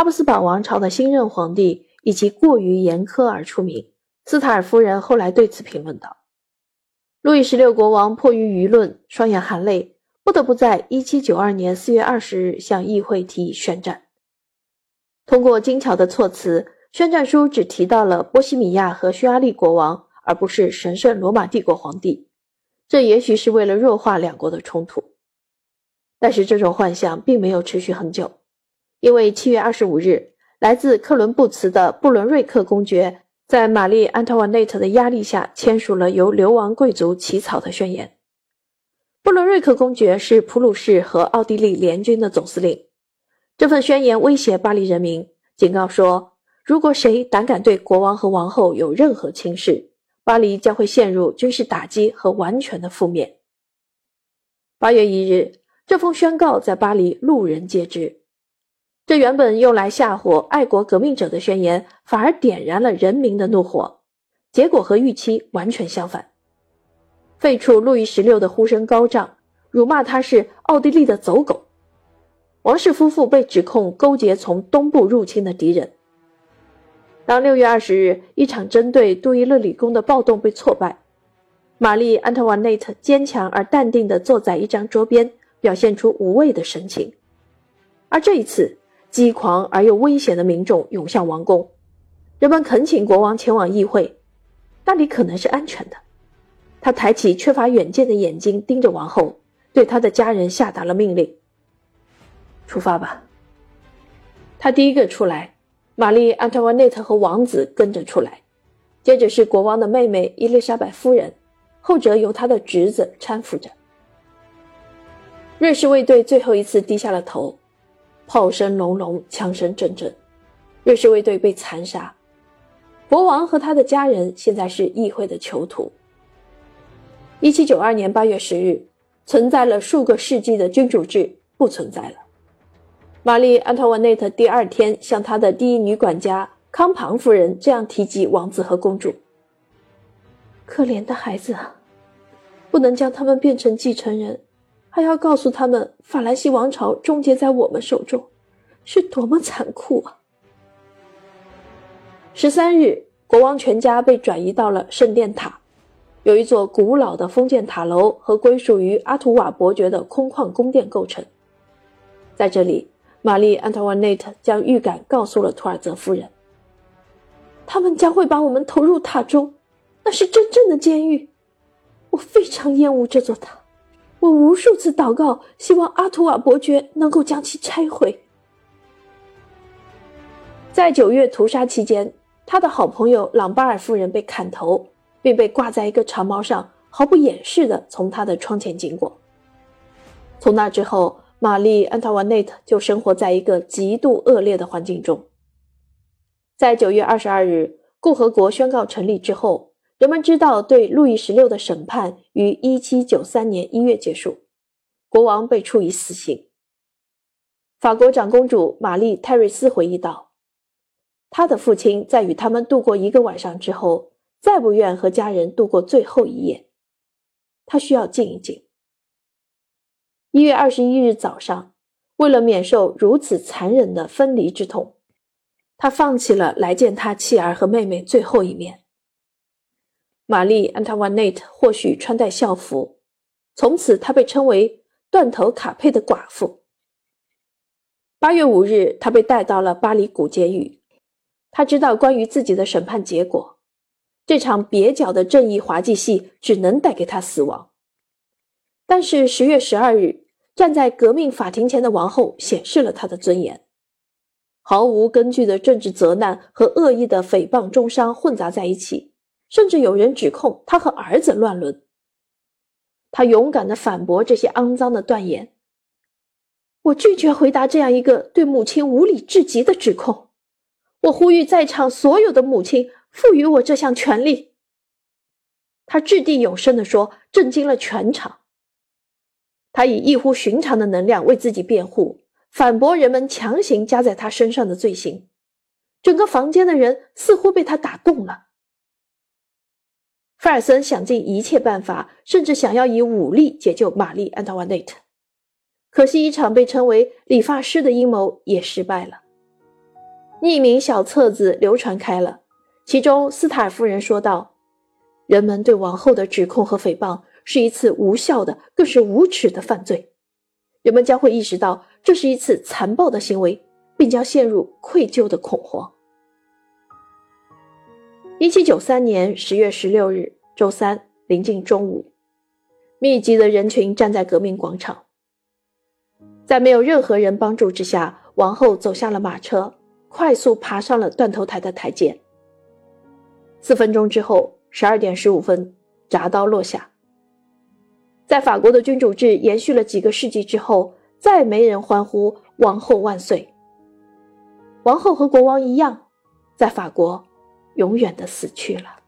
哈布斯堡王朝的新任皇帝以其过于严苛而出名。斯塔尔夫人后来对此评论道：“路易十六国王迫于舆论，双眼含泪，不得不在1792年4月20日向议会提议宣战。通过精巧的措辞，宣战书只提到了波西米亚和匈牙利国王，而不是神圣罗马帝国皇帝。这也许是为了弱化两国的冲突。但是这种幻象并没有持续很久，因为7月25日，来自克伦布茨的布伦瑞克公爵。”在玛丽·安托瓦内特的压力下，签署了由流亡贵族起草的宣言。布伦瑞克公爵是普鲁士和奥地利联军的总司令。这份宣言威胁巴黎人民，警告说，如果谁胆敢对国王和王后有任何轻视，巴黎将会陷入军事打击和完全的覆灭。八月一日，这封宣告在巴黎路人皆知。这原本用来吓唬爱国革命者的宣言，反而点燃了人民的怒火，结果和预期完全相反。废除路易十六的呼声高涨，辱骂他是奥地利的走狗。王室夫妇被指控勾结从东部入侵的敌人。当六月二十日一场针对杜伊勒里宫的暴动被挫败，玛丽·安特瓦内特坚强而淡定地坐在一张桌边，表现出无畏的神情。而这一次。激狂而又危险的民众涌向王宫，人们恳请国王前往议会，那里可能是安全的。他抬起缺乏远见的眼睛盯着王后，对他的家人下达了命令：“出发吧。”他第一个出来，玛丽·安特瓦内特和王子跟着出来，接着是国王的妹妹伊丽莎白夫人，后者由他的侄子搀扶着。瑞士卫队最后一次低下了头。炮声隆隆，枪声阵阵，瑞士卫队被残杀。国王和他的家人现在是议会的囚徒。一七九二年八月十日，存在了数个世纪的君主制不存在了。玛丽·安托瓦内特第二天向她的第一女管家康庞夫人这样提及王子和公主：“可怜的孩子啊，不能将他们变成继承人。”还要告诉他们，法兰西王朝终结在我们手中，是多么残酷啊！十三日，国王全家被转移到了圣殿塔，有一座古老的封建塔楼和归属于阿图瓦伯爵的空旷宫殿构成。在这里，玛丽·安特瓦内特将预感告诉了图尔泽夫人：他们将会把我们投入塔中，那是真正的监狱。我非常厌恶这座塔。我无数次祷告，希望阿图瓦伯爵能够将其拆毁。在九月屠杀期间，他的好朋友朗巴尔夫人被砍头，并被挂在一个长矛上，毫不掩饰的从他的窗前经过。从那之后，玛丽·安塔瓦内特就生活在一个极度恶劣的环境中。在九月二十二日，共和国宣告成立之后。人们知道，对路易十六的审判于一七九三年一月结束，国王被处以死刑。法国长公主玛丽·泰瑞斯回忆道：“她的父亲在与他们度过一个晚上之后，再不愿和家人度过最后一夜。他需要静一静。”一月二十一日早上，为了免受如此残忍的分离之痛，他放弃了来见他妻儿和妹妹最后一面。玛丽·安塔瓦内特或许穿戴校服，从此她被称为“断头卡佩的寡妇”。八月五日，她被带到了巴黎古监狱。她知道关于自己的审判结果，这场蹩脚的正义滑稽戏只能带给她死亡。但是十月十二日，站在革命法庭前的王后显示了她的尊严。毫无根据的政治责难和恶意的诽谤中伤混杂在一起。甚至有人指控他和儿子乱伦。他勇敢地反驳这些肮脏的断言。我拒绝回答这样一个对母亲无理至极的指控。我呼吁在场所有的母亲赋予我这项权利。他掷地有声地说，震惊了全场。他以异乎寻常的能量为自己辩护，反驳人们强行加在他身上的罪行。整个房间的人似乎被他打动了。菲尔森想尽一切办法，甚至想要以武力解救玛丽·安特瓦内特，可惜一场被称为“理发师”的阴谋也失败了。匿名小册子流传开了，其中斯塔尔夫人说道：“人们对王后的指控和诽谤是一次无效的，更是无耻的犯罪。人们将会意识到这是一次残暴的行为，并将陷入愧疚的恐慌。”一七九三年十月十六日，周三临近中午，密集的人群站在革命广场。在没有任何人帮助之下，王后走下了马车，快速爬上了断头台的台阶。四分钟之后，十二点十五分，铡刀落下。在法国的君主制延续了几个世纪之后，再没人欢呼“王后万岁”。王后和国王一样，在法国永远的死去了。